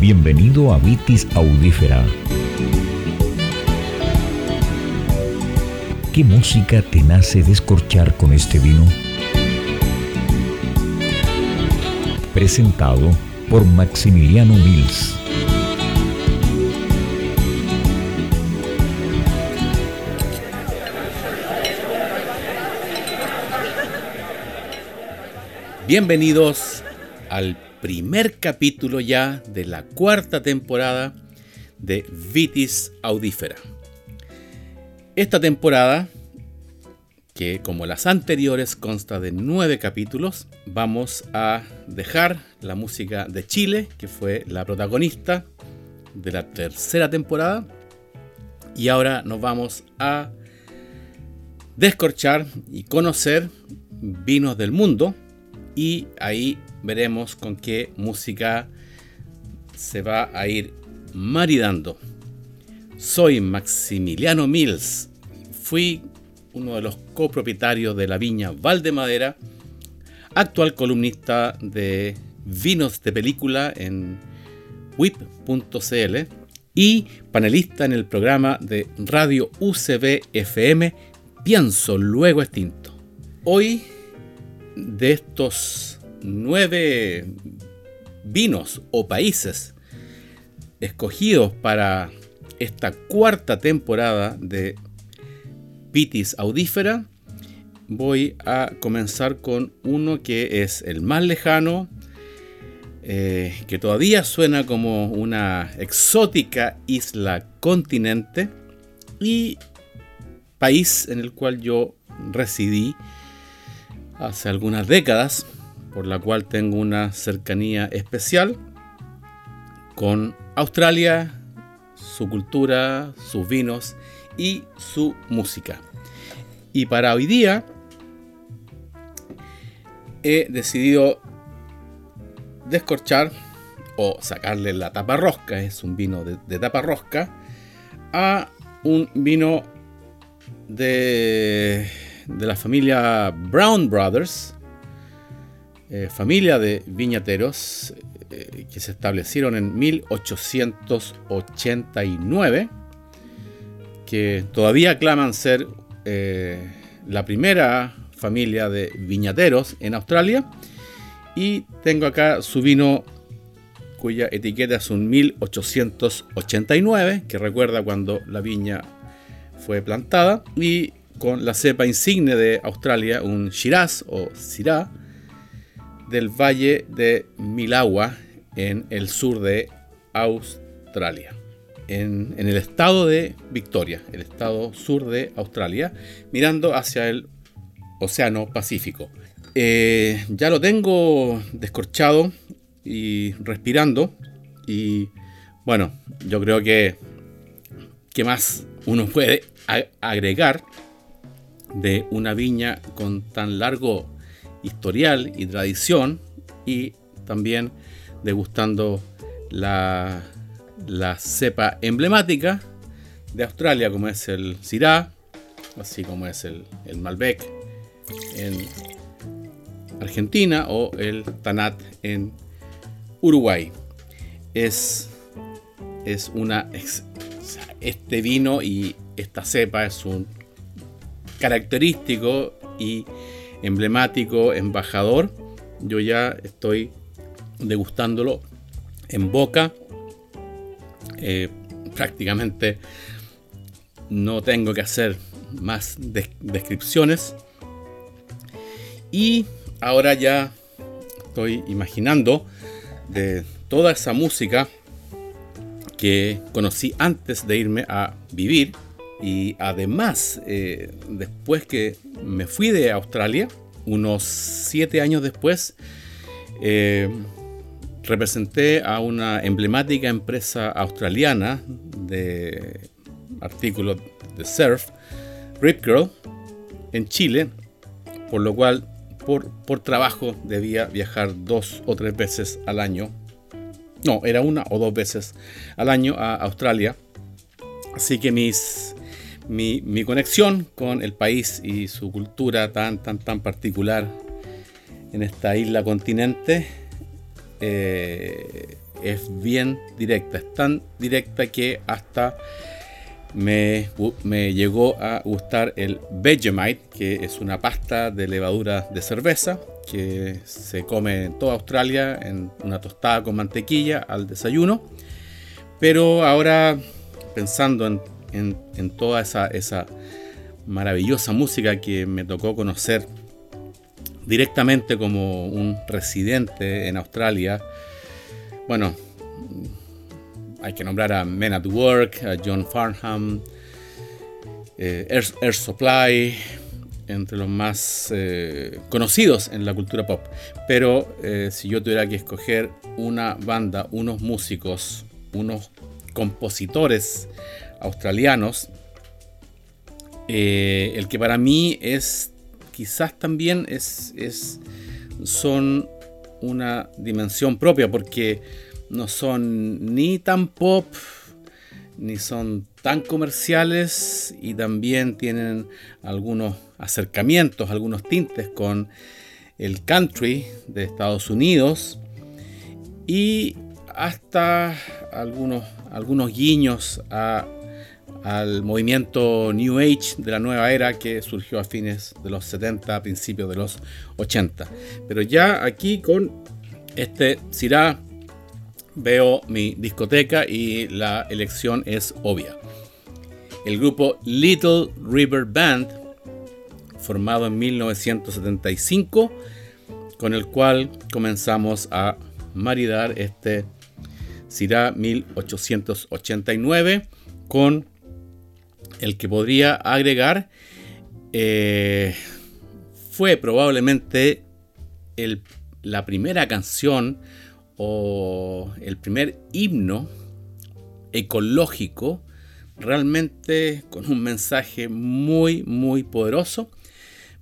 Bienvenido a Vitis Audífera. ¿Qué música te nace descorchar con este vino? Presentado por Maximiliano Mills. Bienvenidos al primer capítulo ya de la cuarta temporada de Vitis Audífera. Esta temporada, que como las anteriores consta de nueve capítulos, vamos a dejar la música de Chile, que fue la protagonista de la tercera temporada, y ahora nos vamos a descorchar y conocer vinos del mundo y ahí veremos con qué música se va a ir maridando. Soy Maximiliano Mills, fui uno de los copropietarios de la viña Valdemadera, actual columnista de vinos de película en whip.cl y panelista en el programa de Radio UCB FM Pienso Luego Extinto. Hoy de estos nueve vinos o países escogidos para esta cuarta temporada de Pitis Audífera, voy a comenzar con uno que es el más lejano, eh, que todavía suena como una exótica isla continente y país en el cual yo residí hace algunas décadas, por la cual tengo una cercanía especial con Australia, su cultura, sus vinos y su música. Y para hoy día he decidido descorchar o sacarle la tapa rosca, es un vino de, tapa rosca, a un vino de de la familia Brown Brothers, eh, familia de viñateros eh, que se establecieron en 1889, que todavía claman ser eh, la primera familia de viñateros en Australia. Y tengo acá su vino cuya etiqueta es un 1889, que recuerda cuando la viña fue plantada. Y con la cepa insigne de Australia, un Shiraz o Syrah, del valle de Milagua en el sur de Australia, en, el estado de Victoria, el estado sur de Australia, mirando hacia el Océano Pacífico. Eh, ya lo tengo descorchado y respirando y bueno, yo creo que ¿qué más uno puede agregar de una viña con tan largo historial y tradición y también degustando la, la cepa emblemática de Australia como es el Syrah, así como es el, el Malbec en Argentina o el Tanat en Uruguay. Es, es una... Este vino y esta cepa es un característico y emblemático embajador. Yo ya estoy degustándolo en boca. Eh, prácticamente no tengo que hacer más descripciones. Y ahora ya estoy imaginando de toda esa música que conocí antes de irme a vivir y además, eh, después que me fui de Australia, unos siete años después, eh, representé a una emblemática empresa australiana de artículos de surf, Rip Girl, en Chile, por lo cual por, por trabajo debía viajar dos o tres veces al año. No, era una o dos veces al año a Australia. Así que mis mi, conexión con el país y su cultura tan, tan, tan particular en esta isla continente eh, es bien directa, es tan directa que hasta me, me, llegó a gustar el Vegemite, que es una pasta de levadura de cerveza que se come en toda Australia en una tostada con mantequilla al desayuno. Pero ahora pensando en, en, toda esa, esa maravillosa música que me tocó conocer directamente como un residente en Australia, bueno, hay que nombrar a Men at Work, a John Farnham, eh, Air, Supply, entre los más eh, conocidos en la cultura pop. Pero eh, si yo tuviera que escoger una banda, unos músicos, unos compositores australianos, el que para mí es quizás también es, es son una dimensión propia porque no son ni tan pop ni son tan comerciales y también tienen algunos acercamientos, algunos tintes con el country de Estados Unidos y hasta algunos, algunos guiños al movimiento New Age de la nueva era que surgió a fines de los 70, a principios de los 80. Pero ya aquí con este Sirá veo mi discoteca y la elección es obvia. El grupo Little River Band, formado en 1975, con el cual comenzamos a maridar este Sirá 1889 con el que podría agregar eh, fue probablemente la primera canción o el primer himno ecológico realmente con un mensaje muy muy poderoso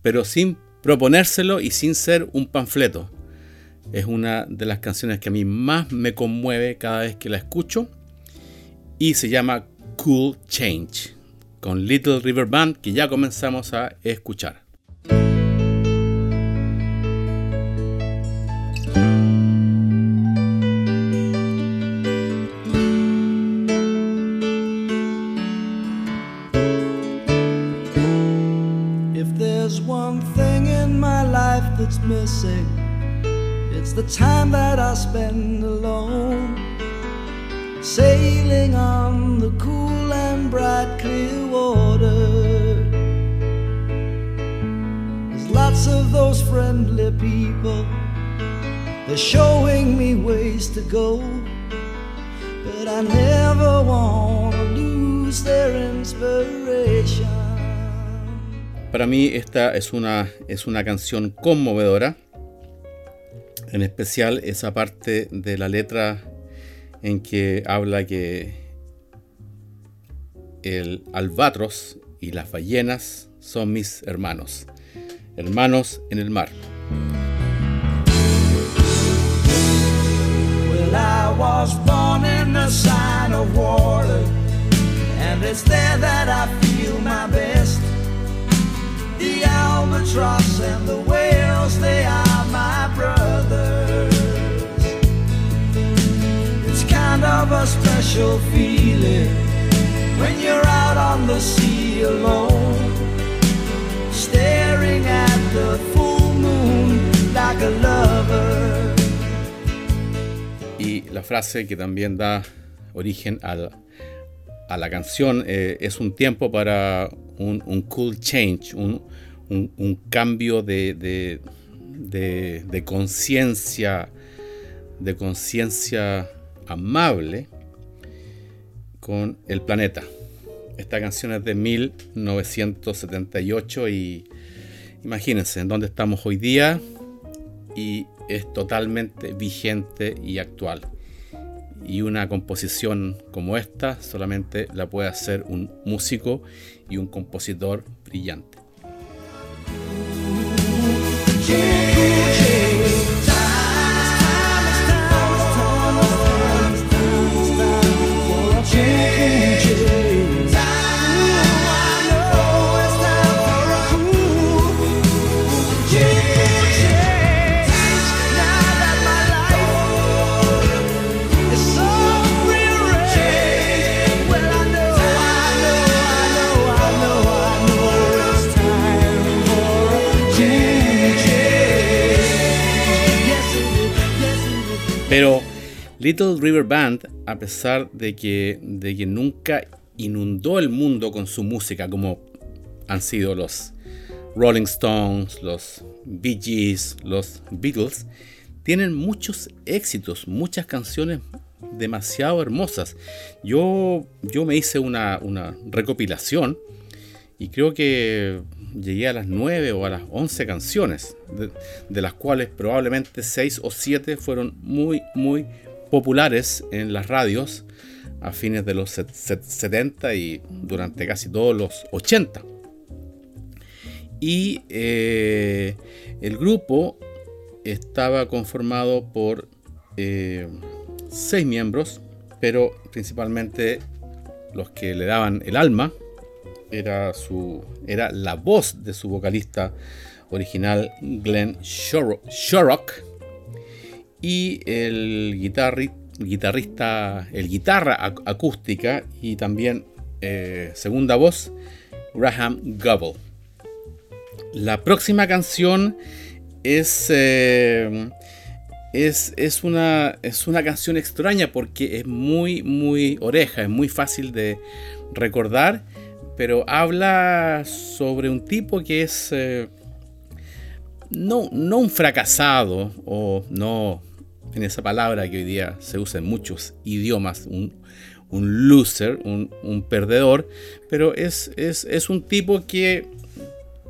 pero sin proponérselo y sin ser un panfleto. Es una de las canciones que a mí más me conmueve cada vez que la escucho y se llama Cool Change con Little River Band que ya comenzamos a escuchar people, showing me ways to go. But I never want lose their inspiration. Para mí esta es una, es una canción conmovedora, en especial esa parte de la letra en que habla que el albatros y las ballenas son mis hermanos, hermanos en el mar. I was born in the sign of water, and it's there that I feel my best. The albatross and the whales, they are my brothers. It's kind of a special feeling when you're out on the sea alone, staring at the full moon like a lover. La frase que también da origen a la canción eh, es un tiempo para un, cool change, un, cambio de, de, conciencia, de conciencia amable con el planeta. Esta canción es de 1978 y imagínense en dónde estamos hoy día y es totalmente vigente y actual y una composición como esta solamente la puede hacer un músico y un compositor brillante. Pero Little River Band, a pesar de que, de que nunca inundó el mundo con su música como han sido los Rolling Stones, los Bee Gees, los Beatles, tienen muchos éxitos, muchas canciones demasiado hermosas. Yo, yo me hice una, una recopilación y creo que llegué a las 9 o a las 11 canciones, de, las cuales probablemente 6 o 7 fueron muy, muy populares en las radios a fines de los 70 y durante casi todos los 80. Y eh, el grupo estaba conformado por eh, miembros, pero principalmente los que le daban el alma, era, su, era la voz de su vocalista original Glenn Shorrock y el guitarrista, el guitarra acústica y también eh, segunda voz Graham Gobble. La próxima canción es, eh, es, es, una, es una canción extraña porque es muy, muy oreja, es muy fácil de recordar pero habla sobre un tipo que es eh, no, no un fracasado o no en esa palabra que hoy día se usa en muchos idiomas, un, loser, un, perdedor, pero es, es, un tipo que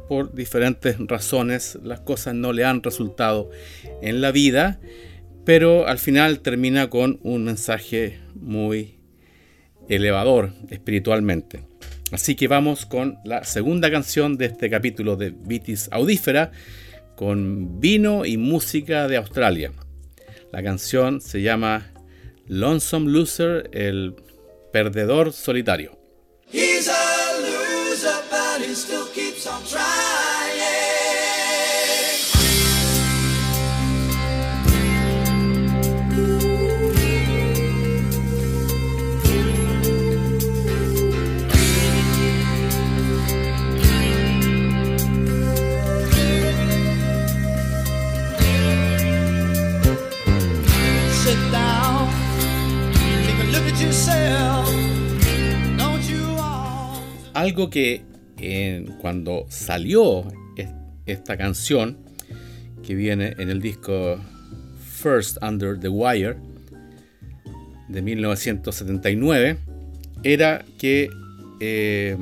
por diferentes razones las cosas no le han resultado en la vida, pero al final termina con un mensaje muy elevador espiritualmente. Así que vamos con la segunda canción de este capítulo de Vitis Audífera con vino y música de Australia. La canción se llama Lonesome Loser, el perdedor solitario. Algo que cuando salió esta canción, que viene en el disco First Under the Wire de 1979, era que eh,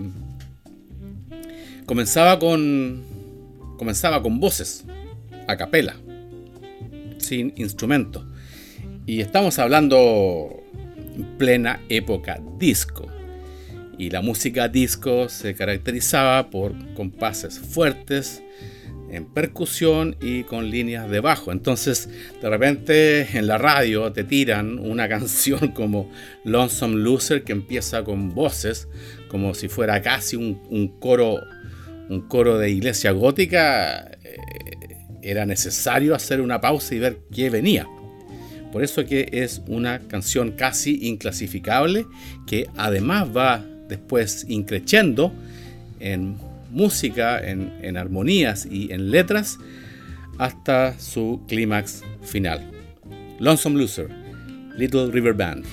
comenzaba con comenzaba con voces a capela sin instrumento y estamos hablando plena época disco. Y la música disco se caracterizaba por compases fuertes, en percusión y con líneas de bajo. Entonces, de repente en la radio te tiran una canción como Lonesome Loser que empieza con voces, como si fuera casi un, coro, un coro de iglesia gótica. Eh, era necesario hacer una pausa y ver qué venía. Por eso que es una canción casi inclasificable que además va después increciendo en música, en, armonías y en letras hasta su clímax final. Lonesome Loser, Little River Band.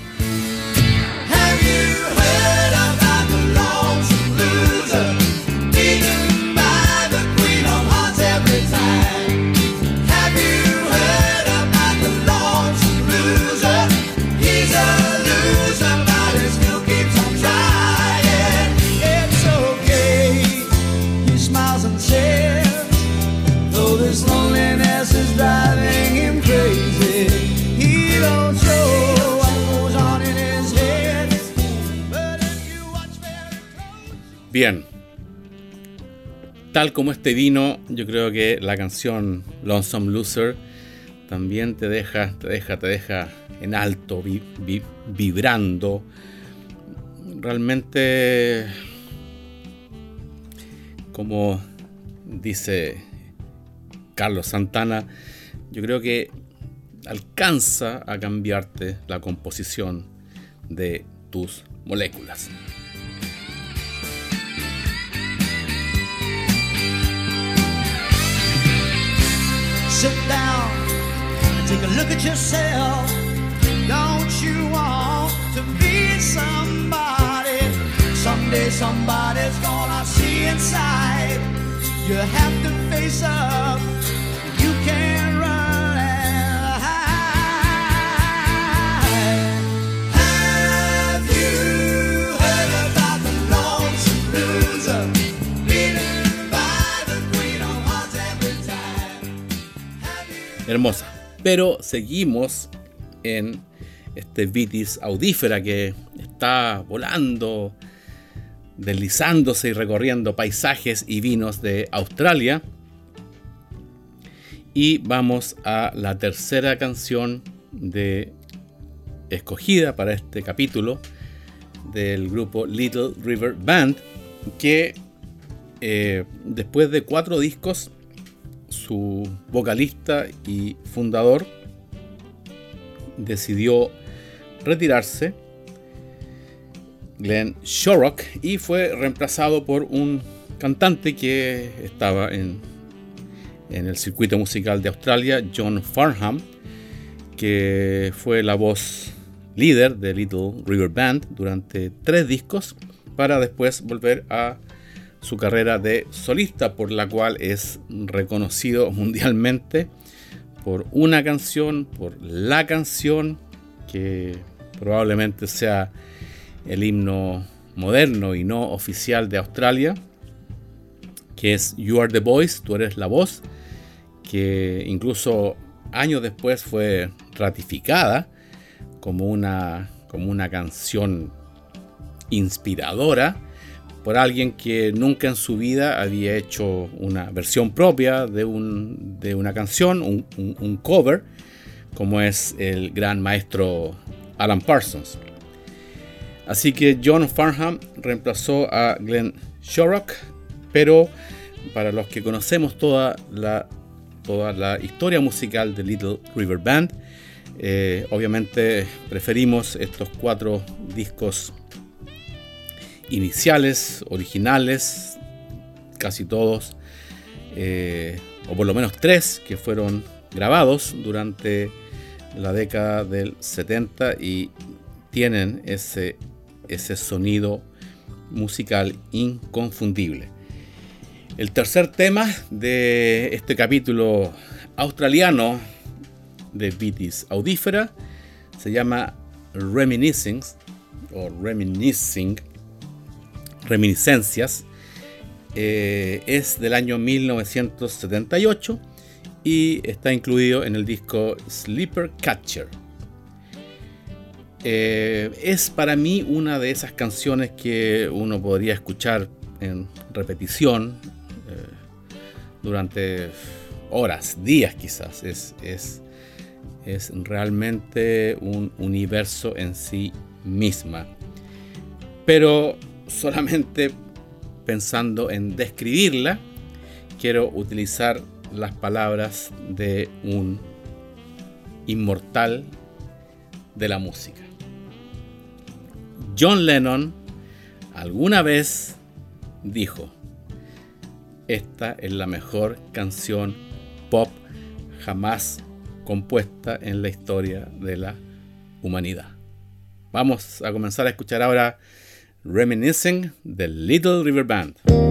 Bien. Tal como este vino, yo creo que la canción Lonesome Loser también te deja, te deja, te deja en alto, vibrando. Realmente, como dice Carlos Santana, yo creo que alcanza a cambiarte la composición de tus moléculas. Sit down and Take a look at yourself. Don't you want to be somebody? Someday somebody's gonna see inside. You have to face up. Hermosa. Pero seguimos en este vitis audífera que está volando, deslizándose y recorriendo paisajes y vinos de Australia. Y vamos a la tercera canción de escogida para este capítulo del grupo Little River Band, que eh, después de cuatro discos su vocalista y fundador decidió retirarse, Glenn Shorrock, y fue reemplazado por un cantante que estaba en, en el circuito musical de Australia, John Farnham, que fue la voz líder de Little River Band durante tres discos, para después volver a su carrera de solista, por la cual es reconocido mundialmente por una canción, por la canción que probablemente sea el himno moderno y no oficial de Australia, que es You Are the Voice, tú eres la voz, que incluso años después fue ratificada como una, como una canción inspiradora por alguien que nunca en su vida había hecho una versión propia de, un, de una canción, un, cover, como es el gran maestro Alan Parsons. Así que John Farnham reemplazó a Glenn Shorrock, pero para los que conocemos toda la, toda la historia musical de Little River Band, eh, obviamente preferimos estos cuatro discos iniciales, originales, casi todos, eh, o por lo menos tres que fueron grabados durante la década del 70 y tienen ese, ese sonido musical inconfundible. El tercer tema de este capítulo australiano de Vitis Audífera se llama Reminiscing o Reminiscing Reminiscencias. Eh, es del año 1978 y está incluido en el disco Sleeper Catcher. Eh, es para mí una de esas canciones que uno podría escuchar en repetición eh, durante horas, días quizás. Es, es, es realmente un universo en sí misma. Pero solamente pensando en describirla, quiero utilizar las palabras de un inmortal de la música. John Lennon alguna vez dijo, esta es la mejor canción pop jamás compuesta en la historia de la humanidad. Vamos a comenzar a escuchar ahora Reminiscing the Little River Band.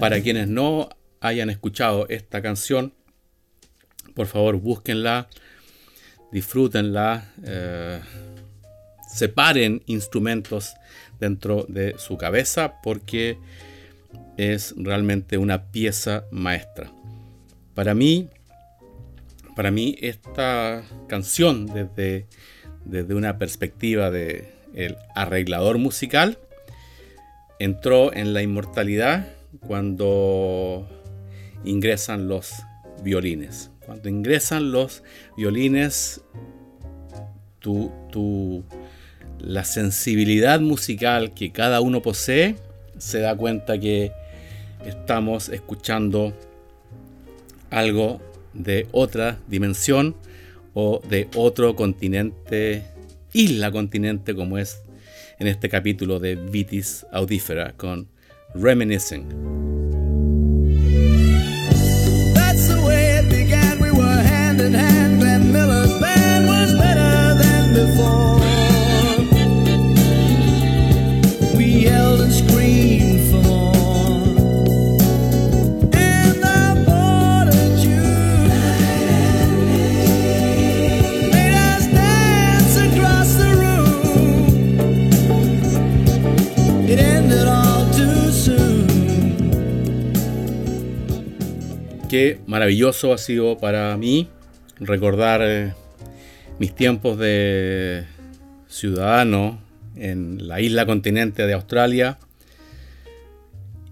Para quienes no hayan escuchado esta canción, por favor búsquenla, disfrútenla, eh, separen instrumentos dentro de su cabeza porque es realmente una pieza maestra. Para mí, para mí esta canción desde, desde una perspectiva de el arreglador musical entró en la inmortalidad cuando ingresan los violines, Cuando ingresan los violines, tu, la sensibilidad musical que cada uno posee se da cuenta que estamos escuchando algo de otra dimensión o de otro continente, isla continente como es en este capítulo de Vitis Audífera con reminiscing. Began, we hand hand, Miller's band was better than before. Qué maravilloso ha sido para mí recordar eh, mis tiempos de ciudadano en la isla continente de Australia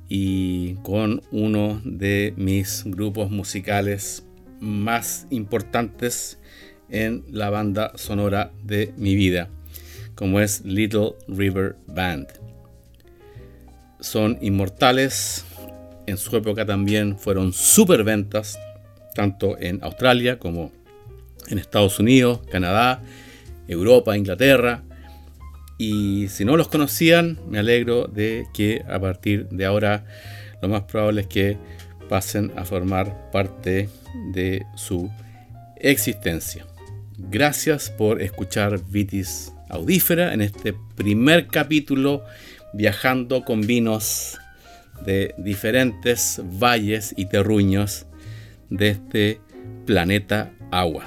y con uno de mis grupos musicales más importantes en la banda sonora de mi vida, como es Little River Band. Son inmortales, en su época también fueron super ventas, tanto en Australia como en Estados Unidos, Canadá, Europa, Inglaterra. Y si no los conocían, me alegro de que a partir de ahora lo más probable es que pasen a formar parte de su existencia. Gracias por escuchar Vitis Audífera en este primer capítulo viajando con vinos de diferentes valles y terruños de este planeta agua.